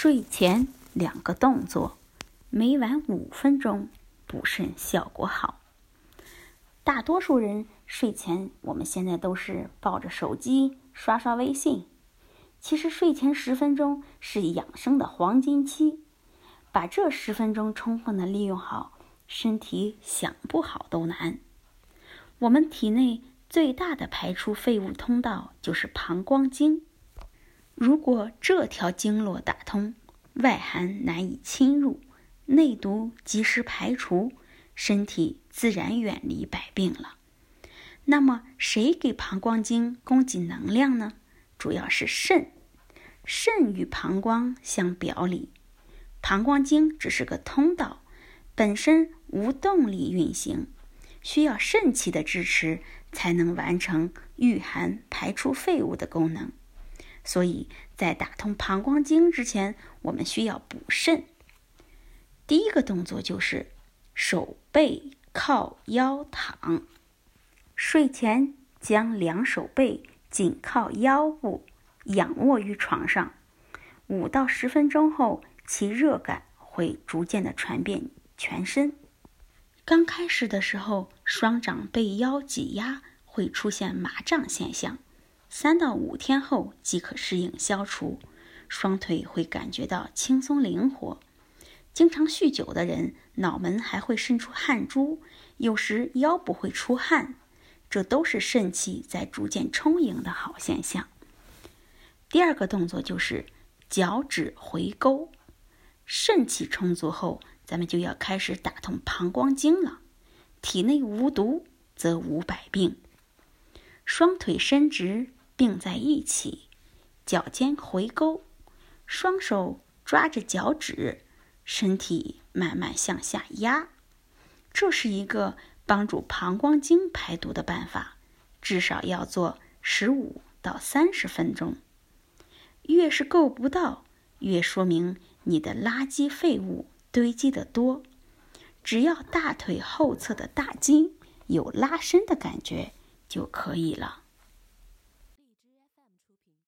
睡前两个动作，每晚五分钟，补肾效果好。大多数人睡前，我们现在都是抱着手机刷刷微信。其实睡前十分钟是养生的黄金期，把这十分钟充分的利用好，身体想不好都难。我们体内最大的排出废物通道就是膀胱经。如果这条经络打通，外寒难以侵入，内毒及时排除，身体自然远离百病了。那么，谁给膀胱经供给能量呢？主要是肾。肾与膀胱相表里，膀胱经只是个通道，本身无动力运行，需要肾气的支持，才能完成御寒排出废物的功能。所以在打通膀胱经之前，我们需要补肾。第一个动作就是手背靠腰躺，睡前将两手背紧靠腰部，仰卧于床上。五到十分钟后，其热感会逐渐的传遍全身。刚开始的时候，双掌被腰挤压，会出现麻胀现象。三到五天后即可适应消除，双腿会感觉到轻松灵活。经常酗酒的人，脑门还会渗出汗珠，有时腰部会出汗，这都是肾气在逐渐充盈的好现象。第二个动作就是脚趾回勾，肾气充足后，咱们就要开始打通膀胱经了。体内无毒，则无百病。双腿伸直。并在一起，脚尖回勾，双手抓着脚趾，身体慢慢向下压。这是一个帮助膀胱经排毒的办法，至少要做十五到三十分钟。越是够不到，越说明你的垃圾废物堆积的多。只要大腿后侧的大筋有拉伸的感觉就可以了。